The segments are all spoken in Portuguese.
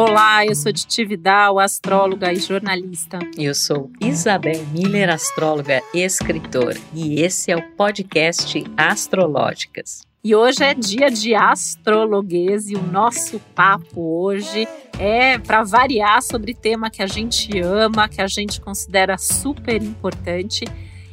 Olá, eu sou Titi Vidal, astróloga e jornalista. Eu sou Isabel Miller, astróloga e escritora, e esse é o podcast Astrológicas. E hoje é dia de astrologuês e o nosso papo hoje é para variar sobre tema que a gente ama, que a gente considera super importante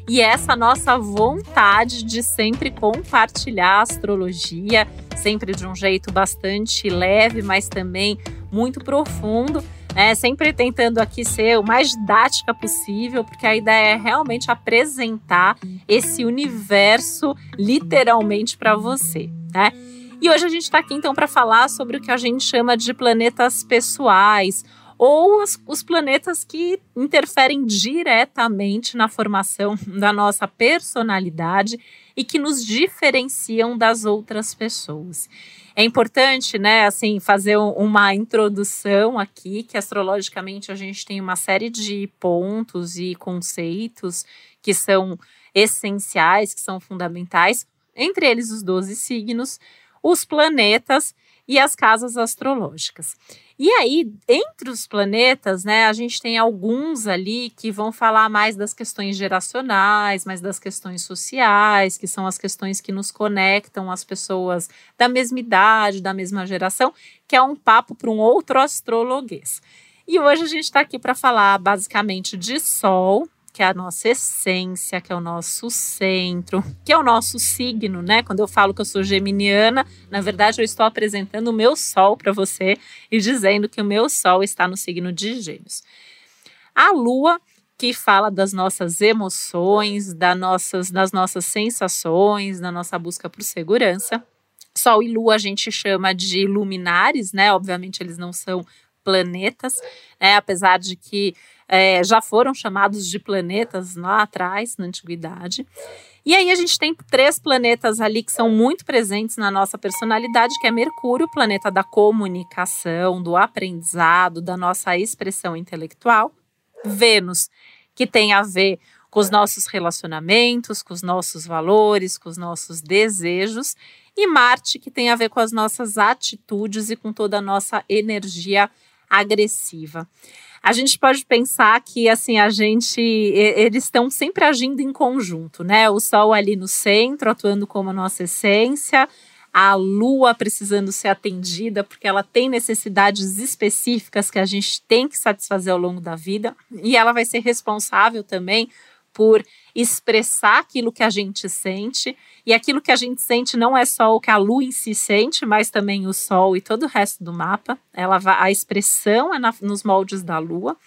e essa nossa vontade de sempre compartilhar a astrologia, sempre de um jeito bastante leve, mas também muito profundo, né? sempre tentando aqui ser o mais didática possível, porque a ideia é realmente apresentar esse universo literalmente para você, né? E hoje a gente está aqui então para falar sobre o que a gente chama de planetas pessoais ou os, os planetas que interferem diretamente na formação da nossa personalidade e que nos diferenciam das outras pessoas. É importante, né, assim, fazer uma introdução aqui, que astrologicamente a gente tem uma série de pontos e conceitos que são essenciais, que são fundamentais, entre eles os 12 signos, os planetas e as casas astrológicas. E aí, entre os planetas, né, a gente tem alguns ali que vão falar mais das questões geracionais, mais das questões sociais, que são as questões que nos conectam às pessoas da mesma idade, da mesma geração, que é um papo para um outro astrologuês. E hoje a gente está aqui para falar basicamente de Sol, que é a nossa essência, que é o nosso centro, que é o nosso signo, né? Quando eu falo que eu sou geminiana, na verdade eu estou apresentando o meu sol para você e dizendo que o meu sol está no signo de Gêmeos. A lua que fala das nossas emoções, das nossas, das nossas sensações, da nossa busca por segurança. Sol e Lua a gente chama de luminares, né? Obviamente eles não são planetas, né? Apesar de que é, já foram chamados de planetas lá atrás, na antiguidade. E aí a gente tem três planetas ali que são muito presentes na nossa personalidade, que é Mercúrio, planeta da comunicação, do aprendizado, da nossa expressão intelectual. Vênus, que tem a ver com os nossos relacionamentos, com os nossos valores, com os nossos desejos. E Marte, que tem a ver com as nossas atitudes e com toda a nossa energia agressiva a gente pode pensar que assim a gente eles estão sempre agindo em conjunto, né? O Sol ali no centro, atuando como a nossa essência, a Lua precisando ser atendida porque ela tem necessidades específicas que a gente tem que satisfazer ao longo da vida e ela vai ser responsável também por expressar aquilo que a gente sente. E aquilo que a gente sente não é só o que a lua em si sente, mas também o sol e todo o resto do mapa. Ela vai, a expressão é na, nos moldes da lua.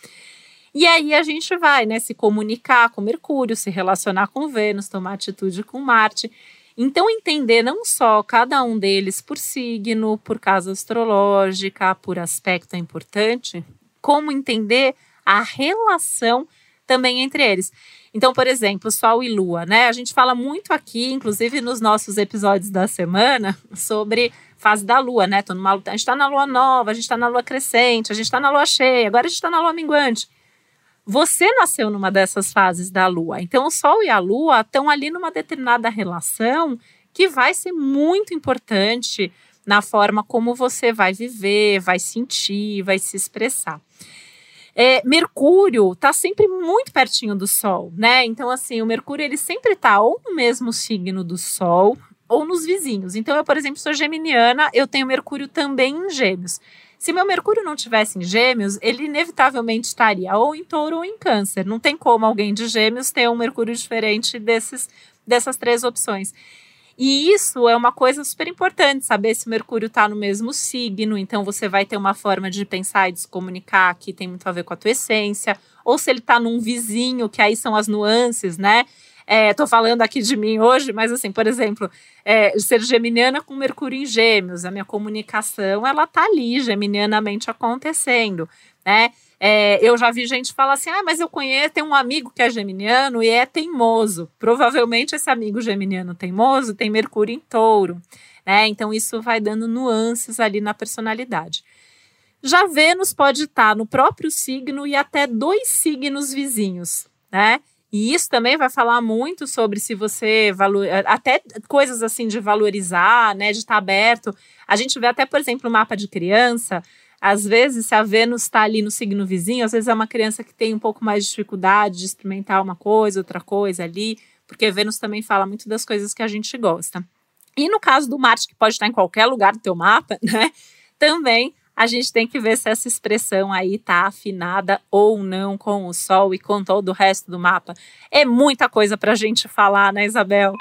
E aí a gente vai, né, se comunicar com Mercúrio, se relacionar com Vênus, tomar atitude com Marte. Então, entender não só cada um deles por signo, por casa astrológica, por aspecto é importante, como entender a relação também entre eles. Então, por exemplo, Sol e Lua, né? A gente fala muito aqui, inclusive nos nossos episódios da semana, sobre fase da Lua, né? Tô numa, a gente está na Lua nova, a gente está na Lua crescente, a gente está na Lua cheia, agora a gente está na Lua minguante. Você nasceu numa dessas fases da Lua. Então, o Sol e a Lua estão ali numa determinada relação que vai ser muito importante na forma como você vai viver, vai sentir, vai se expressar. É, Mercúrio está sempre muito pertinho do Sol, né? Então, assim, o Mercúrio ele sempre está ou no mesmo signo do Sol ou nos vizinhos. Então, eu, por exemplo, sou geminiana, eu tenho Mercúrio também em Gêmeos. Se meu Mercúrio não tivesse em Gêmeos, ele inevitavelmente estaria ou em Touro ou em Câncer. Não tem como alguém de Gêmeos ter um Mercúrio diferente desses, dessas três opções. E isso é uma coisa super importante, saber se o Mercúrio está no mesmo signo, então você vai ter uma forma de pensar e de se comunicar que tem muito a ver com a tua essência, ou se ele está num vizinho, que aí são as nuances, né? Estou é, falando aqui de mim hoje, mas assim, por exemplo, é, ser geminiana com Mercúrio em Gêmeos, a minha comunicação ela tá ali geminianamente acontecendo, né? É, eu já vi gente falar assim: ah, mas eu conheço, tem um amigo que é geminiano e é teimoso. Provavelmente esse amigo geminiano teimoso tem Mercúrio em touro, né? Então isso vai dando nuances ali na personalidade. Já Vênus pode estar no próprio signo e até dois signos vizinhos, né? E isso também vai falar muito sobre se você valor, até coisas assim de valorizar, né, de estar aberto. A gente vê até, por exemplo, o mapa de criança, Às vezes, se a Vênus está ali no signo vizinho, às vezes é uma criança que tem um pouco mais de dificuldade de experimentar uma coisa, outra coisa ali, porque Vênus também fala muito das coisas que a gente gosta. E no caso do Marte, que pode estar em qualquer lugar do teu mapa, né? Também a gente tem que ver se essa expressão aí está afinada ou não com o Sol e com todo o resto do mapa. É muita coisa para a gente falar, né, Isabel?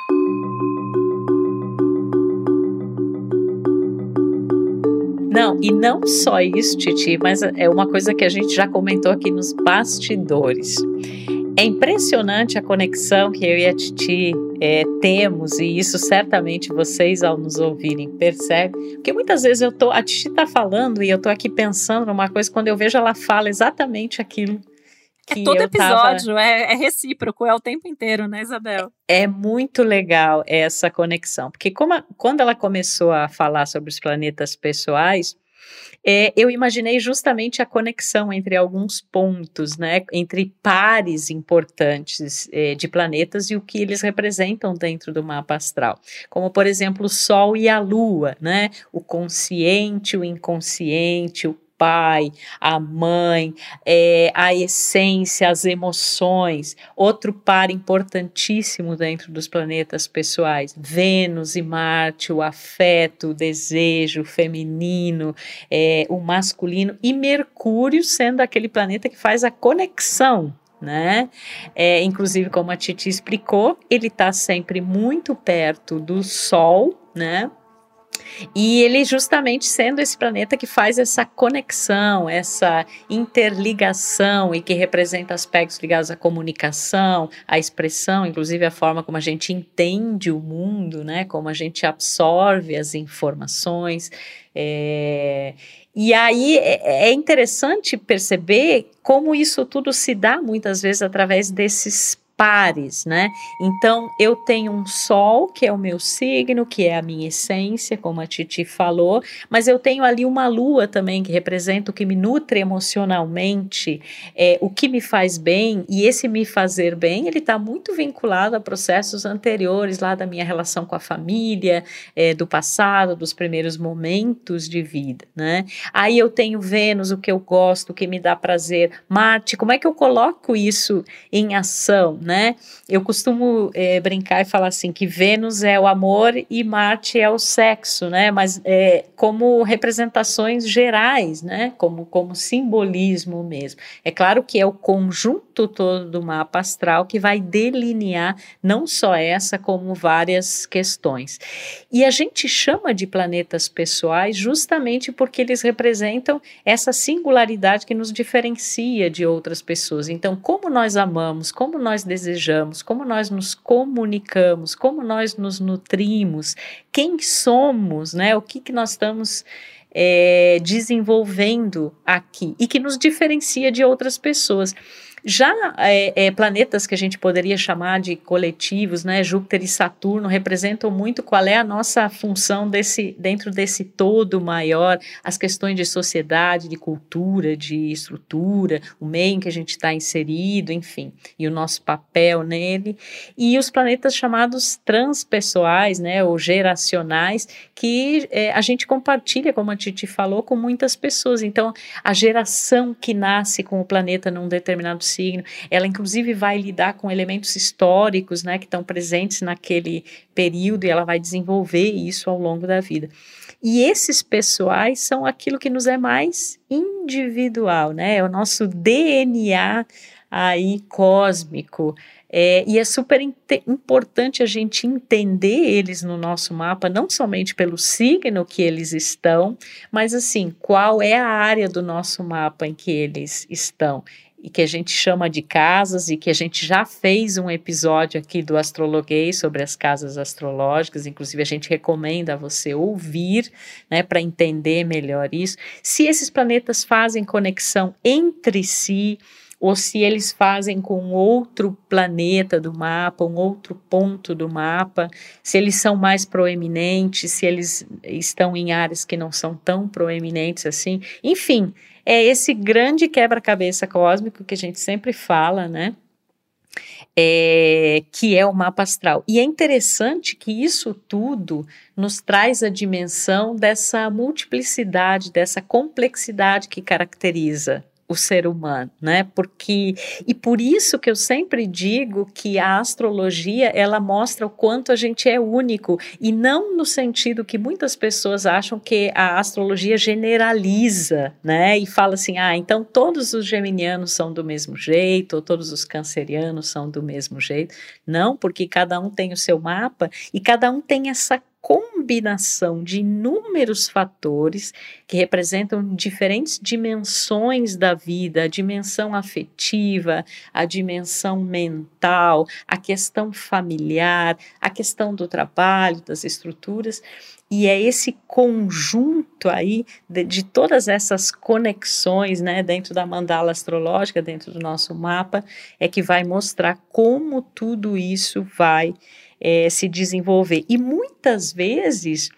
Não, e não só isso, Titi, mas é uma coisa que a gente já comentou aqui nos bastidores. É impressionante a conexão que eu e a Titi é, temos, e isso certamente vocês, ao nos ouvirem, percebem. Porque muitas vezes eu tô, a Titi está falando e eu tô aqui pensando numa coisa, quando eu vejo ela fala exatamente aquilo é todo episódio, tava... é, é, recíproco, é o tempo inteiro, né, Isabel? É muito legal essa conexão, porque como a, quando ela começou a falar sobre os planetas pessoais, é, eu imaginei justamente a conexão entre alguns pontos, né, entre pares importantes é, de planetas e o que eles representam dentro do mapa astral, como por exemplo o Sol e a Lua, né, o consciente, o inconsciente, o pai, a mãe, é, a essência, as emoções. Outro par importantíssimo dentro dos planetas pessoais, Vênus e Marte, o afeto, o desejo feminino, é, o masculino, e Mercúrio sendo aquele planeta que faz a conexão né? É, inclusive, como a Titi explicou, ele está sempre muito perto do Sol, né? E ele justamente sendo esse planeta que faz essa conexão, essa interligação e que representa aspectos ligados à comunicação, à expressão, inclusive a forma como a gente entende o mundo, né? Como a gente absorve as informações. É, e aí é, é interessante perceber como isso tudo se dá muitas vezes através desses pares, né? Então eu tenho um sol, que é o meu signo, que é a minha essência, como a Titi falou, mas eu tenho ali uma lua também que representa o que me nutre emocionalmente, é, o que me faz bem, e esse me fazer bem, ele está muito vinculado a processos anteriores lá da minha relação com a família, é, do passado, dos primeiros momentos de vida, né? Aí eu tenho Vênus, o que eu gosto, o que me dá prazer, Marte, como é que eu coloco isso em ação? Né? Eu costumo é, brincar e falar assim que Vênus é o amor e Marte é o sexo, né? Mas é, como representações gerais, né? Como, como simbolismo mesmo. É claro que é o conjunto todo do mapa astral que vai delinear não só essa, como várias questões. E a gente chama de planetas pessoais justamente porque eles representam essa singularidade que nos diferencia de outras pessoas. Então, como nós amamos, como nós desejamos, desejamos, como nós nos comunicamos, como nós nos nutrimos, quem somos, né? O que, que nós estamos é, desenvolvendo aqui e que nos diferencia de outras pessoas. Já é, é, planetas que a gente poderia chamar de coletivos, né, Júpiter e Saturno, representam muito qual é a nossa função desse, dentro desse todo maior, as questões de sociedade, de cultura, de estrutura, o meio em que a gente está inserido, enfim, e o nosso papel nele. E os planetas chamados transpessoais, né, ou geracionais, que é, a gente compartilha, como a Titi falou, com muitas pessoas. Então, a geração que nasce com o planeta num determinado signo. Ela, inclusive, vai lidar com elementos históricos, né, que estão presentes naquele período e ela vai desenvolver isso ao longo da vida. E esses pessoais são aquilo que nos é mais individual, né? É o nosso DNA aí cósmico. É, e é super importante a gente entender eles no nosso mapa, não somente pelo signo que eles estão, mas assim, qual é a área do nosso mapa em que eles estão e que a gente chama de casas e que a gente já fez um episódio aqui do Astrologuês sobre as casas astrológicas, inclusive a gente recomenda a você ouvir, né, para entender melhor isso. Se esses planetas fazem conexão entre si, ou se eles fazem com outro planeta do mapa, um outro ponto do mapa, se eles são mais proeminentes, se eles estão em áreas que não são tão proeminentes assim. Enfim, é esse grande quebra-cabeça cósmico que a gente sempre fala, né? é, que é o mapa astral. E é interessante que isso tudo nos traz a dimensão dessa multiplicidade, dessa complexidade que caracteriza o ser humano, né? Porque e por isso que eu sempre digo que a astrologia ela mostra o quanto a gente é único e não no sentido que muitas pessoas acham que a astrologia generaliza, né? E fala assim, ah, então todos os geminianos são do mesmo jeito ou todos os cancerianos são do mesmo jeito. Não, porque cada um tem o seu mapa e cada um tem essa combinação de inúmeros fatores que representam diferentes dimensões da vida, a dimensão afetiva, a dimensão mental, a questão familiar, a questão do trabalho, das estruturas. E é esse conjunto aí de, de, todas essas conexões, né, dentro da mandala astrológica, dentro do nosso mapa, é que vai mostrar como tudo isso vai é, se desenvolver. E muitas vezes,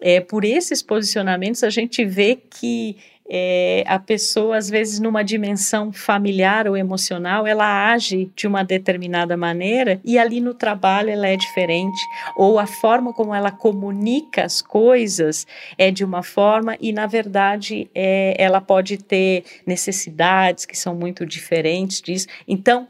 é, por esses posicionamentos, a gente vê que é, a pessoa, às vezes, numa dimensão familiar ou emocional, ela age de uma determinada maneira e ali no trabalho ela é diferente, ou a forma como ela comunica as coisas é de uma forma e, na verdade, é, ela pode ter necessidades que são muito diferentes disso. Então,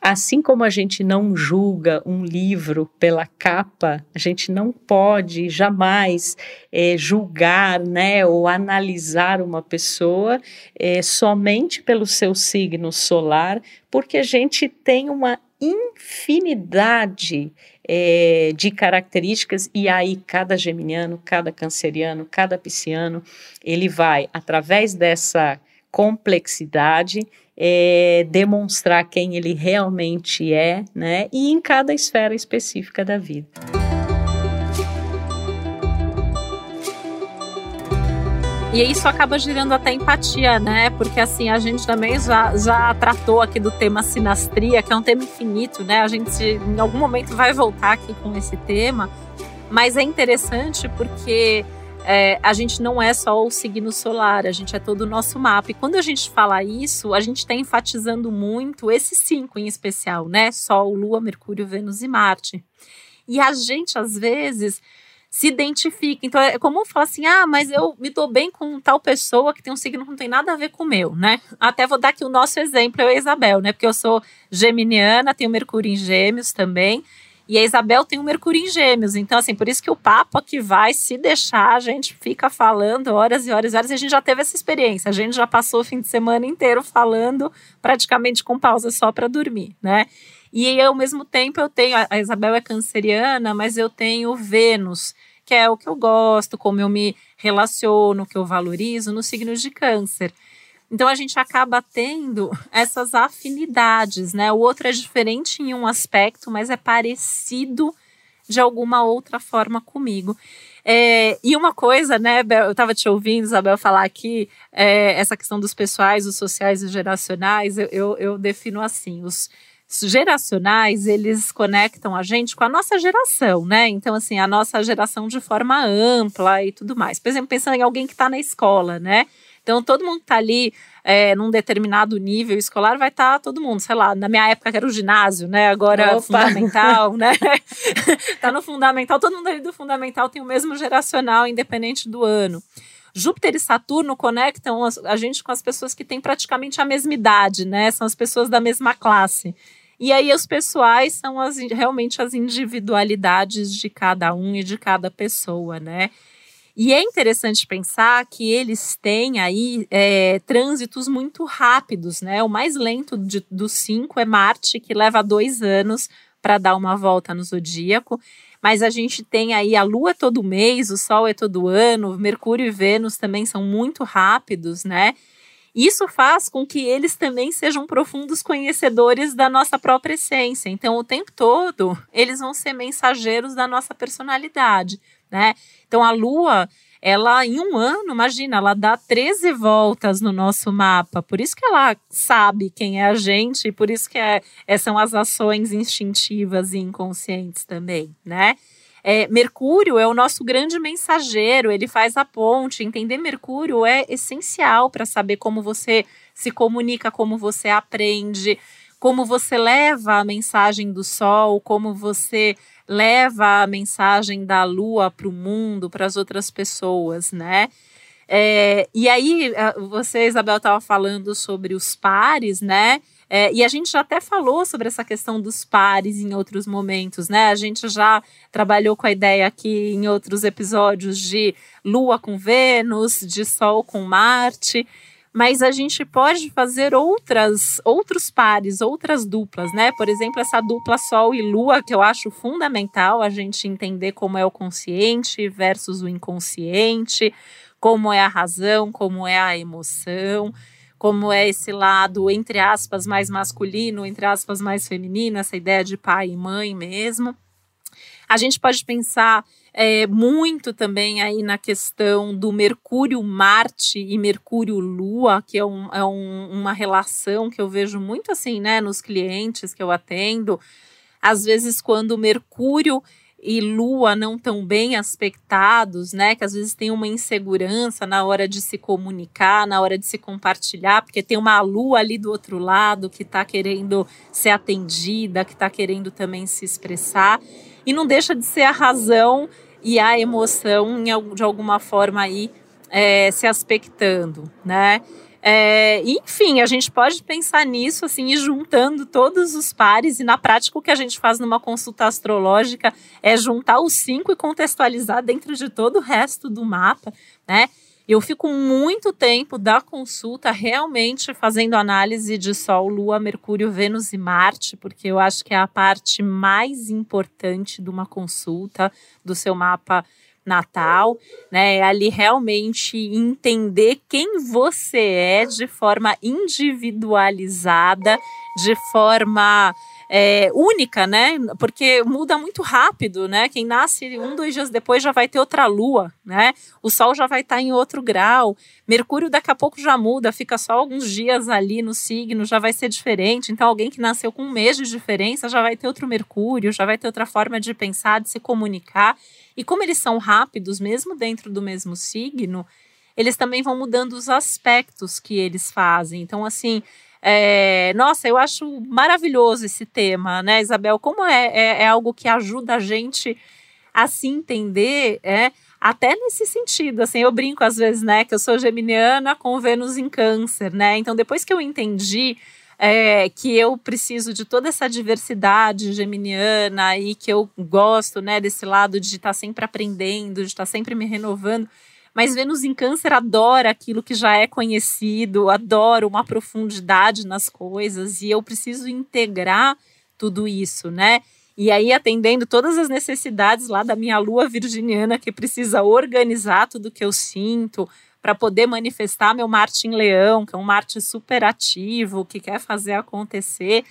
Assim como a gente não julga um livro pela capa, a gente não pode jamais é, julgar né, ou analisar uma pessoa é, somente pelo seu signo solar, porque a gente tem uma infinidade é, de características e aí cada geminiano, cada canceriano, cada pisciano, ele vai através dessa complexidade é, demonstrar quem ele realmente é, né? E em cada esfera específica da vida. E isso acaba gerando até empatia, né? Porque assim, a gente também já, já tratou aqui do tema sinastria, que é um tema infinito, né? A gente em algum momento vai voltar aqui com esse tema, mas é interessante porque é, a gente não é só o signo solar, a gente é todo o nosso mapa. E quando a gente fala isso, a gente está enfatizando muito esses cinco em especial, né? Sol, Lua, Mercúrio, Vênus e Marte. E a gente, às vezes, se identifica. Então é comum falar assim: ah, mas eu me dou bem com tal pessoa que tem um signo que não tem nada a ver com o meu, né? Até vou dar aqui o nosso exemplo, eu e a Isabel, né? Porque eu sou geminiana, tenho Mercúrio em Gêmeos também. E a Isabel tem um Mercúrio em Gêmeos. Então, assim, por isso que o papo aqui vai, se deixar, a gente fica falando horas e horas e horas. E a gente já teve essa experiência. A gente já passou o fim de semana inteiro falando, praticamente com pausa só para dormir, né? E ao mesmo tempo eu tenho, a Isabel é canceriana, mas eu tenho Vênus, que é o que eu gosto, como eu me relaciono, que eu valorizo no signo de câncer. Então a gente acaba tendo essas afinidades, né? O outro é diferente em um aspecto, mas é parecido de alguma outra forma comigo. É, e uma coisa, né, Bel, eu estava te ouvindo, Isabel, falar aqui, é, essa questão dos pessoais, os sociais e geracionais, eu, eu, eu defino assim, os geracionais, eles conectam a gente com a nossa geração, né? Então, assim, a nossa geração de forma ampla e tudo mais. Por exemplo, pensando em alguém que está na escola, né? Então, todo mundo que está ali é, num determinado nível escolar vai estar tá todo mundo, sei lá, na minha época era o ginásio, né? Agora Opa. fundamental, né? tá no fundamental, todo mundo ali do fundamental tem o mesmo geracional, independente do ano. Júpiter e Saturno conectam a gente com as pessoas que têm praticamente a mesma idade, né? São as pessoas da mesma classe. E aí os pessoais são as, realmente as individualidades de cada um e de cada pessoa, né? E é interessante pensar que eles têm aí é, trânsitos muito rápidos, né? O mais lento de, dos cinco é Marte, que leva dois anos para dar uma volta no zodíaco. Mas a gente tem aí a Lua é todo mês, o Sol é todo ano, Mercúrio e Vênus também são muito rápidos, né? Isso faz com que eles também sejam profundos conhecedores da nossa própria essência. Então, o tempo todo, eles vão ser mensageiros da nossa personalidade né? Então a Lua, ela em um ano, imagina, ela dá 13 voltas no nosso mapa. Por isso que ela sabe quem é a gente, e por isso que é, é, são as ações instintivas e inconscientes também, né? É, Mercúrio é o nosso grande mensageiro, ele faz a ponte. Entender Mercúrio é essencial para saber como você se comunica, como você aprende, como você leva a mensagem do sol, como você leva a mensagem da lua para o mundo, para as outras pessoas, né? É, e aí, você, Isabel, estava falando sobre os pares, né? É, e a gente já até falou sobre essa questão dos pares em outros momentos, né? A gente já trabalhou com a ideia aqui em outros episódios de Lua com Vênus, de Sol com Marte mas a gente pode fazer outras outros pares, outras duplas, né? Por exemplo, essa dupla Sol e Lua, que eu acho fundamental a gente entender como é o consciente versus o inconsciente, como é a razão, como é a emoção, como é esse lado, entre aspas, mais masculino, entre aspas, mais feminino, essa ideia de pai e mãe mesmo. A gente pode pensar é, muito também aí na questão do Mercúrio-Marte e Mercúrio-Lua, que é, um, é um, uma relação que eu vejo muito assim, né, nos clientes que eu atendo. Às vezes, quando Mercúrio e Lua não tão bem aspectados, né? Que às vezes tem uma insegurança na hora de se comunicar, na hora de se compartilhar, porque tem uma Lua ali do outro lado que está querendo ser atendida, que está querendo também se expressar e não deixa de ser a razão e a emoção de alguma forma aí é, se aspectando, né? É, enfim, a gente pode pensar nisso assim e juntando todos os pares, e na prática o que a gente faz numa consulta astrológica é juntar os cinco e contextualizar dentro de todo o resto do mapa, né? Eu fico muito tempo da consulta realmente fazendo análise de Sol, Lua, Mercúrio, Vênus e Marte, porque eu acho que é a parte mais importante de uma consulta do seu mapa natal, né? É ali realmente entender quem você é de forma individualizada, de forma é, única, né? Porque muda muito rápido, né? Quem nasce um, dois dias depois já vai ter outra lua, né? O Sol já vai estar tá em outro grau. Mercúrio daqui a pouco já muda, fica só alguns dias ali no signo, já vai ser diferente. Então, alguém que nasceu com um mês de diferença já vai ter outro Mercúrio, já vai ter outra forma de pensar, de se comunicar. E como eles são rápidos, mesmo dentro do mesmo signo, eles também vão mudando os aspectos que eles fazem. Então, assim, é, nossa, eu acho maravilhoso esse tema, né, Isabel? Como é, é, é, algo que ajuda a gente a se entender, é, até nesse sentido. Assim, eu brinco às vezes, né, que eu sou geminiana com Vênus em Câncer, né? Então, depois que eu entendi é, que eu preciso de toda essa diversidade geminiana e que eu gosto, né, desse lado de estar sempre aprendendo, de estar sempre me renovando mas Vênus em Câncer adora aquilo que já é conhecido, adora uma profundidade nas coisas e eu preciso integrar tudo isso, né? E aí, atendendo todas as necessidades lá da minha lua virginiana, que precisa organizar tudo que eu sinto para poder manifestar meu Marte em Leão, que é um Marte super ativo, que quer fazer acontecer.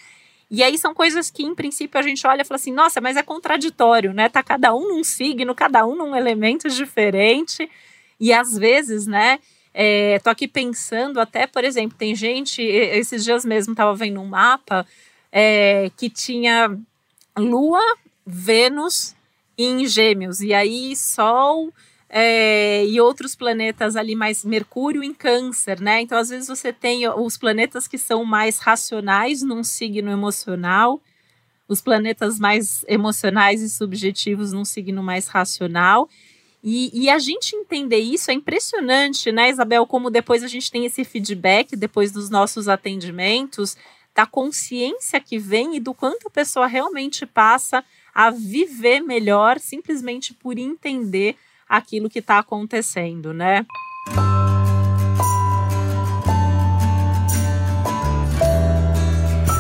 E aí são coisas que, em princípio, a gente olha e fala assim: nossa, mas é contraditório, né? Tá cada um num signo, cada um num elemento diferente. E às vezes, né, é, tô aqui pensando até, por exemplo, tem gente, esses dias mesmo estava vendo um mapa é, que tinha Lua, Vênus em Gêmeos, e aí Sol é, e outros planetas ali mais Mercúrio em Câncer, né? Então, às vezes, você tem os planetas que são mais racionais num signo emocional, os planetas mais emocionais e subjetivos num signo mais racional. E, e, a gente entender isso é impressionante, né, Isabel? Como depois a gente tem esse feedback, depois dos nossos atendimentos, da consciência que vem e do quanto a pessoa realmente passa a viver melhor simplesmente por entender aquilo que está acontecendo, né?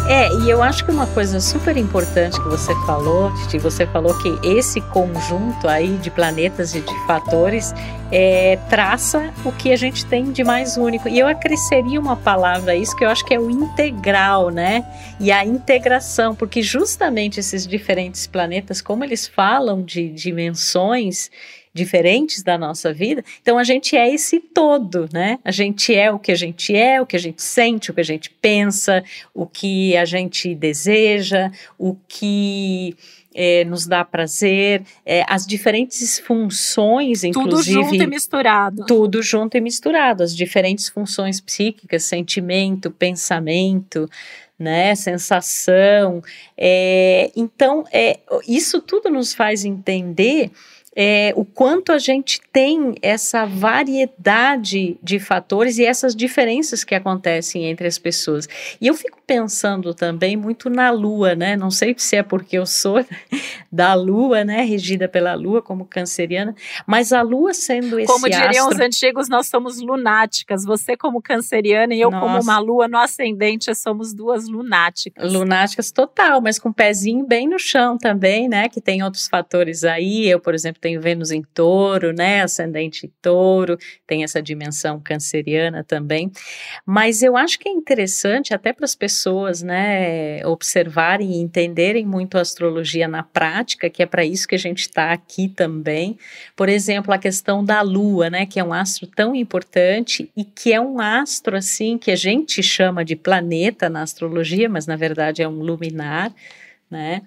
É, e eu acho que uma coisa super importante que você falou, Titi, você falou que esse conjunto aí de planetas e de fatores é, traça o que a gente tem de mais único. E eu acresceria uma palavra a isso que eu acho que é o integral, né? E a integração, porque justamente esses diferentes planetas, como eles falam de dimensões, diferentes da nossa vida. Então a gente é esse todo, né? A gente é o que a gente é, o que a gente sente, o que a gente pensa, o que a gente deseja, o que é, nos dá prazer, é, as diferentes funções, inclusive. Tudo junto e misturado. Tudo junto e misturado, as diferentes funções psíquicas, sentimento, pensamento, né, sensação. É, então, é, isso tudo nos faz entender é, o quanto a gente tem essa variedade de fatores e essas diferenças que acontecem entre as pessoas. E eu fico pensando também muito na Lua, né? Não sei se é porque eu sou da Lua, né? Regida pela Lua como canceriana, mas a Lua sendo esse Como diriam astro... os antigos, nós somos lunáticas. Você como canceriana e eu Nossa. como uma Lua no ascendente, somos duas lunáticas. Lunáticas total, mas com o pezinho bem no chão também, né? Que tem outros fatores aí. Eu, por exemplo, tenho Vênus em touro, né? Ascendente touro, tem essa dimensão canceriana também. Mas eu acho que é interessante até para as pessoas, né, observarem e entenderem muito a astrologia na prática, que é para isso que a gente está aqui também. Por exemplo, a questão da Lua, né, que é um astro tão importante e que é um astro assim que a gente chama de planeta na astrologia, mas na verdade é um luminar, né?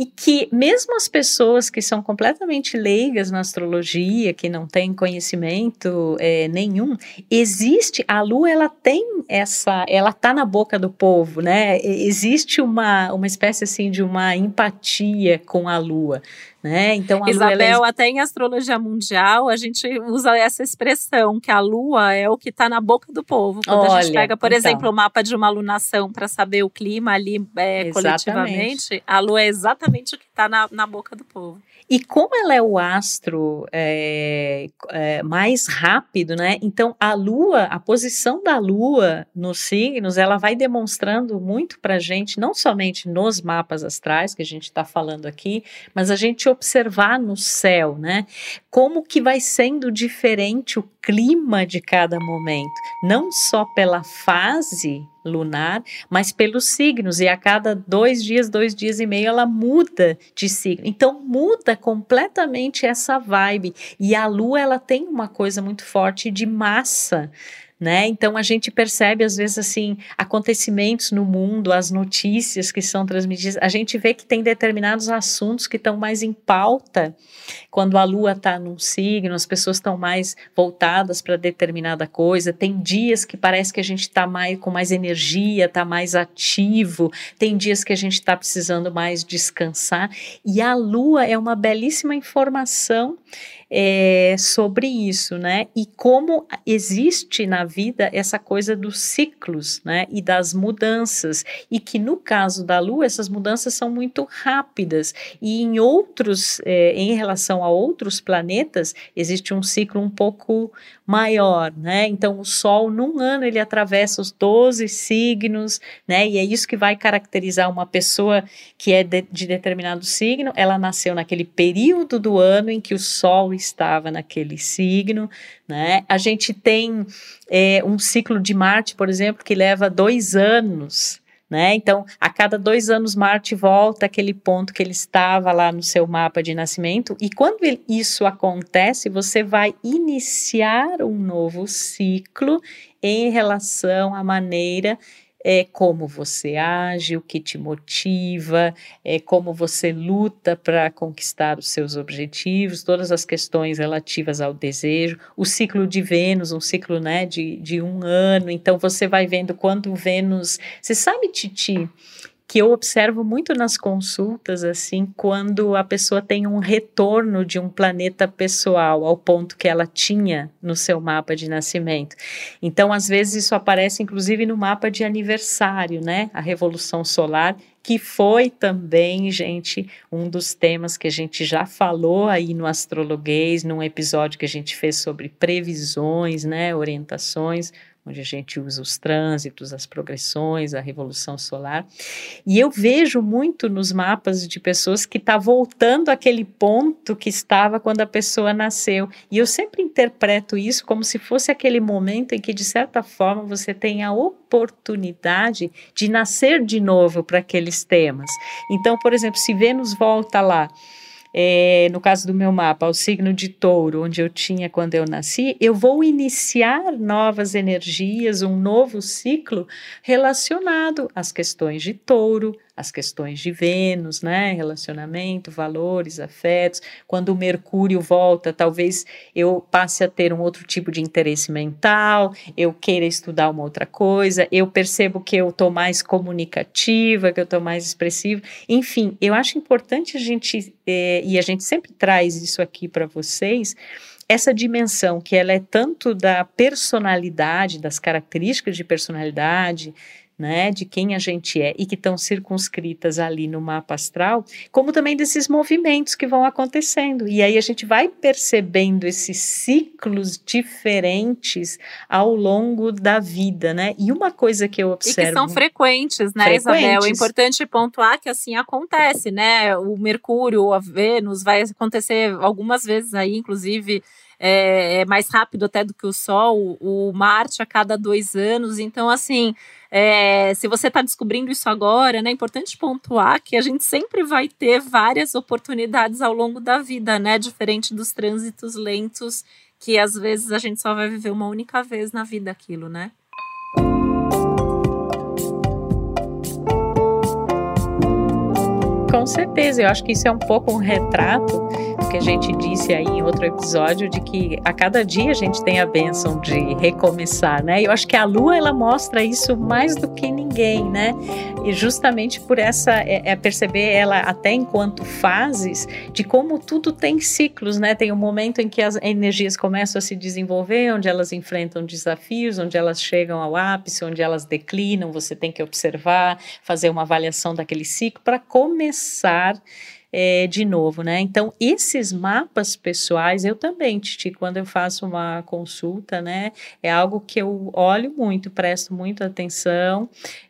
E que mesmo as pessoas que são completamente leigas na astrologia, que não têm conhecimento é, nenhum, existe a Lua, ela tem essa, ela tá na boca do povo, né? Existe uma uma espécie assim de uma empatia com a Lua. Né? Então, a Isabel, lua, é... até em astrologia mundial, a gente usa essa expressão, que a lua é o que está na boca do povo. Quando Olha, a gente pega, por então. exemplo, o mapa de uma alunação para saber o clima ali é, coletivamente, a lua é exatamente o que está na, na boca do povo. E como ela é o astro é, é, mais rápido, né? Então a Lua, a posição da Lua nos signos, ela vai demonstrando muito para gente, não somente nos mapas astrais que a gente está falando aqui, mas a gente observar no céu, né? Como que vai sendo diferente o clima de cada momento, não só pela fase lunar, mas pelos signos. E a cada dois dias, dois dias e meio, ela muda de signo. Então muda completamente essa vibe. E a Lua ela tem uma coisa muito forte de massa né? Então a gente percebe às vezes assim acontecimentos no mundo, as notícias que são transmitidas, a gente vê que tem determinados assuntos que estão mais em pauta quando a lua está num signo, as pessoas estão mais voltadas para determinada coisa. Tem dias que parece que a gente está mais com mais energia, está mais ativo. Tem dias que a gente está precisando mais descansar. E a lua é uma belíssima informação é, sobre isso, né? E como existe na vida essa coisa dos ciclos, né? E das mudanças. E que no caso da Lua, essas mudanças são muito rápidas. E em outros, é, em relação a outros planetas, existe um ciclo um pouco maior, né? Então, o Sol, num ano, ele atravessa os 12 signos, né? E é isso que vai caracterizar uma pessoa que é de, de determinado signo. Ela nasceu naquele período do ano em que o Sol estava naquele signo, né? A gente tem é, um ciclo de Marte, por exemplo, que leva dois anos, né? Então, a cada dois anos, Marte volta àquele ponto que ele estava lá no seu mapa de nascimento, e quando isso acontece, você vai iniciar um novo ciclo em relação à maneira é como você age, o que te motiva, é como você luta para conquistar os seus objetivos, todas as questões relativas ao desejo, o ciclo de Vênus, um ciclo né, de, de um ano, então você vai vendo quando Vênus. Você sabe, Titi, que eu observo muito nas consultas, assim, quando a pessoa tem um retorno de um planeta pessoal ao ponto que ela tinha no seu mapa de nascimento. Então, às vezes, isso aparece inclusive no mapa de aniversário, né? A Revolução Solar, que foi também, gente, um dos temas que a gente já falou aí no Astrologuês, num episódio que a gente fez sobre previsões, né, orientações onde a gente usa os trânsitos, as progressões, a revolução solar. E eu vejo muito nos mapas de pessoas que está voltando àquele ponto que estava quando a pessoa nasceu. E eu sempre interpreto isso como se fosse aquele momento em que, de certa forma, você tem a oportunidade de nascer de novo para aqueles temas. Então, por exemplo, se Vênus volta lá é, no caso do meu mapa, o signo de touro, onde eu tinha quando eu nasci, eu vou iniciar novas energias, um novo ciclo relacionado às questões de touro, as questões de Vênus, né? Relacionamento, valores, afetos. Quando o Mercúrio volta, talvez eu passe a ter um outro tipo de interesse mental, eu queira estudar uma outra coisa, eu percebo que eu estou mais comunicativa, que eu estou mais expressiva. Enfim, eu acho importante a gente, eh, e a gente sempre traz isso aqui para vocês, essa dimensão que ela é tanto da personalidade, das características de personalidade, né, de quem a gente é e que estão circunscritas ali no mapa astral, como também desses movimentos que vão acontecendo. E aí a gente vai percebendo esses ciclos diferentes ao longo da vida, né? E uma coisa que eu observo. E que são frequentes, né, frequentes. Isabel? É importante pontuar que assim acontece, né? O Mercúrio, a Vênus, vai acontecer algumas vezes aí, inclusive é, é, mais rápido até do que o Sol, o Marte a cada dois anos. Então, assim, é, se você está descobrindo isso agora, né, é importante pontuar que a gente sempre vai ter várias oportunidades ao longo da vida, né? Diferente dos trânsitos lentos, que às vezes a gente só vai viver uma única vez na vida aquilo, né? Com certeza, eu acho que isso é um pouco um retrato que a gente disse aí em outro episódio de que a cada dia a gente tem a bênção de recomeçar, né? Eu acho que a lua ela mostra isso mais do que ninguém, né? E justamente por essa é, é perceber ela até enquanto fases de como tudo tem ciclos, né? Tem um momento em que as energias começam a se desenvolver, onde elas enfrentam desafios, onde elas chegam ao ápice, onde elas declinam. Você tem que observar, fazer uma avaliação daquele ciclo para começar é, de novo, né? Então, esses mapas pessoais, eu também, Titi, quando eu faço uma consulta, né, é algo que eu olho muito, presto muita atenção,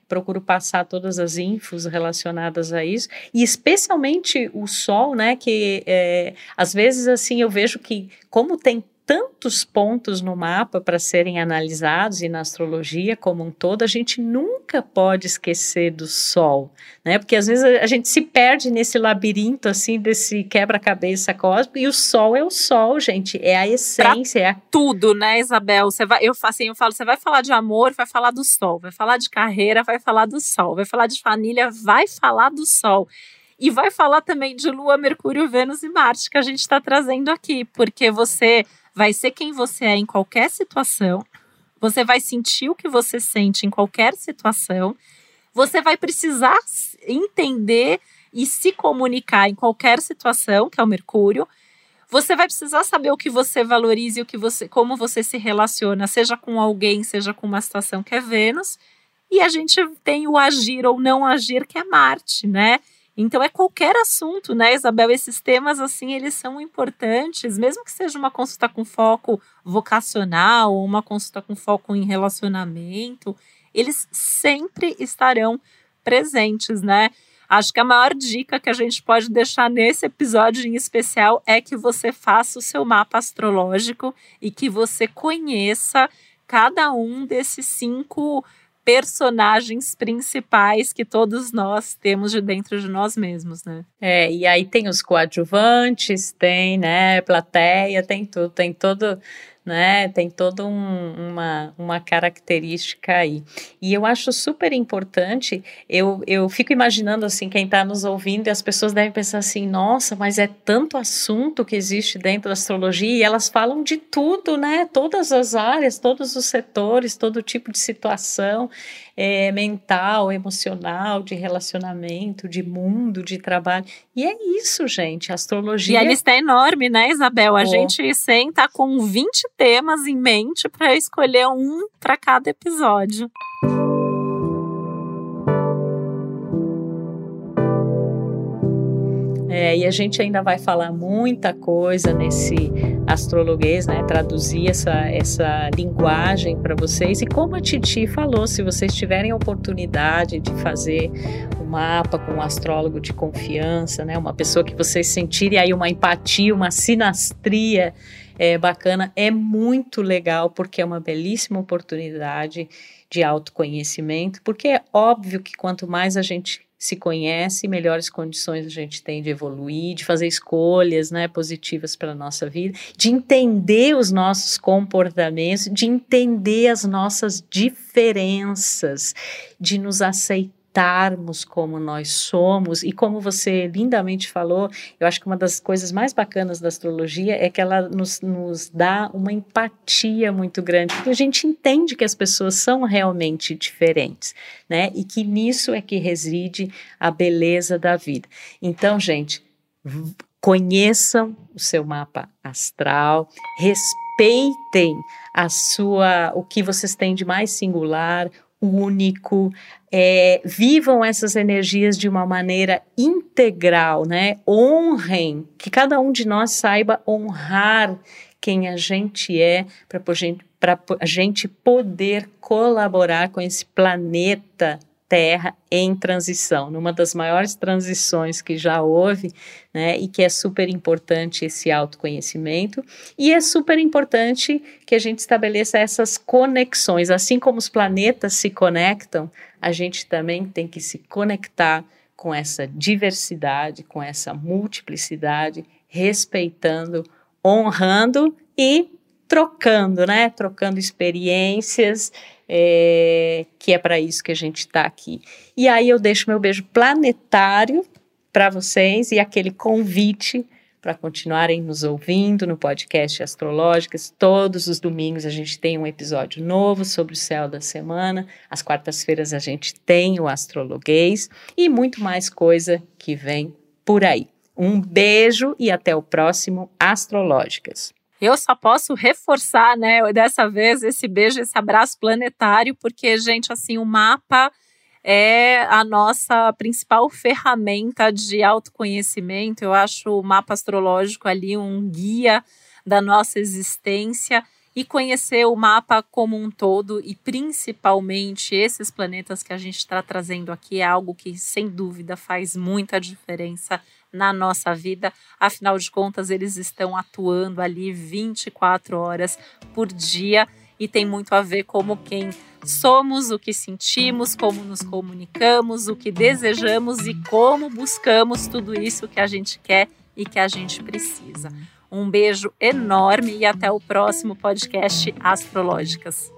procuro passar todas as infos relacionadas a isso, e especialmente o sol, né, que é, às vezes, assim, eu vejo que como tem tantos pontos no mapa para serem analisados e na astrologia como um todo, a gente nunca pode esquecer do Sol, né? Porque às vezes a, gente se perde nesse labirinto assim desse quebra-cabeça cósmico e o Sol é o Sol, gente, é a essência, pra é a... tudo, né, Isabel? Você vai, eu assim, eu falo, você vai falar de amor, vai falar do Sol, vai falar de carreira, vai falar do Sol, vai falar de família, vai falar do Sol. E vai falar também de Lua, Mercúrio, Vênus e Marte, que a gente está trazendo aqui, porque você vai ser quem você é em qualquer situação, você vai sentir o que você sente em qualquer situação, você vai precisar entender e se comunicar em qualquer situação, que é o Mercúrio. Você vai precisar saber o que você valoriza e o que você, como você se relaciona, seja com alguém, seja com uma situação que é Vênus. E a gente tem o agir ou não agir, que é Marte, né? Então é qualquer assunto, né, Isabel? Esses temas assim, eles são importantes, mesmo que seja uma consulta com foco vocacional ou uma consulta com foco em relacionamento, eles sempre estarão presentes, né? Acho que a maior dica que a gente pode deixar nesse episódio em especial é que você faça o seu mapa astrológico e que você conheça cada um desses cinco personagens principais que todos nós temos de dentro de nós mesmos, né? É, e aí tem os coadjuvantes, tem, né, plateia, tem tudo, tem todo né? Tem toda um, uma, uma característica aí. E eu acho super importante, eu, eu fico imaginando assim, quem está nos ouvindo, e as pessoas devem pensar assim, nossa, mas é tanto assunto que existe dentro da astrologia, e elas falam de tudo, né? Todas as áreas, todos os setores, todo tipo de situação é, mental, emocional, de relacionamento, de mundo, de trabalho. E é isso, gente. A astrologia. E a lista é enorme, né, Isabel? A oh. gente senta com 20 temas em mente para escolher um para cada episódio. É, e a gente ainda vai falar muita coisa nesse astrologuês, né? Traduzir essa, essa linguagem para vocês. E como a Titi falou, se vocês tiverem a oportunidade de fazer um mapa com um astrólogo de confiança, né? Uma pessoa que vocês sentirem aí uma empatia, uma sinastria é, bacana, é muito legal, porque é uma belíssima oportunidade de autoconhecimento, porque é óbvio que quanto mais a gente se conhece, melhores condições a gente tem de evoluir, de fazer escolhas né, positivas para a nossa vida, de entender os nossos comportamentos, de entender as nossas diferenças, de nos aceitar aceitarmos como nós somos e como você lindamente falou, eu acho que uma das coisas mais bacanas da astrologia é que ela nos, nos dá uma empatia muito grande, porque a gente entende que as pessoas são realmente diferentes, né? E que nisso é que reside a beleza da vida. Então, gente, conheçam o seu mapa astral, respeitem a sua o que vocês têm de mais singular, único, é, vivam essas energias de uma maneira integral, né? Honrem, que cada um de nós saiba honrar quem a gente é para a gente poder colaborar com esse planeta Terra em transição, numa das maiores transições que já houve, né, e que é super importante esse autoconhecimento, e é super importante que a gente estabeleça essas conexões, assim como os planetas se conectam, a gente também tem que se conectar com essa diversidade, com essa multiplicidade, respeitando, honrando e trocando, né, trocando experiências, é, que é para isso que a gente está aqui. E aí eu deixo meu beijo planetário para vocês e aquele convite para continuarem nos ouvindo no podcast Astrológicas. Todos os domingos a gente tem um episódio novo sobre o céu da semana. Às quartas-feiras a gente tem o Astrologuês e muito mais coisa que vem por aí. Um beijo e até o próximo Astrológicas. Eu só posso reforçar, né, dessa vez esse beijo, esse abraço planetário, porque, gente, assim, o mapa é a nossa principal ferramenta de autoconhecimento. Eu acho o mapa astrológico ali um guia da nossa existência e conhecer o mapa como um todo e principalmente esses planetas que a gente está trazendo aqui é algo que, sem dúvida, faz muita diferença na nossa vida. Afinal de contas, eles estão atuando ali 24 horas por dia e tem muito a ver como quem somos, o que sentimos, como nos comunicamos, o que desejamos e como buscamos tudo isso que a gente quer e que a gente precisa. Um beijo enorme e até o próximo podcast Astrológicas.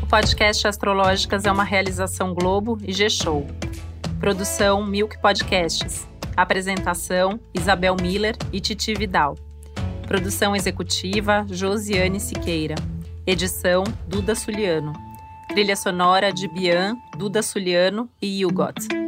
O podcast Astrológicas é uma realização Globo e G-Show. Produção Milk Podcasts. Apresentação Isabel Miller e Titi Vidal. Produção executiva Josiane Siqueira. Edição Duda Suliano. Trilha sonora de Bian, Duda Suliano e Hugot.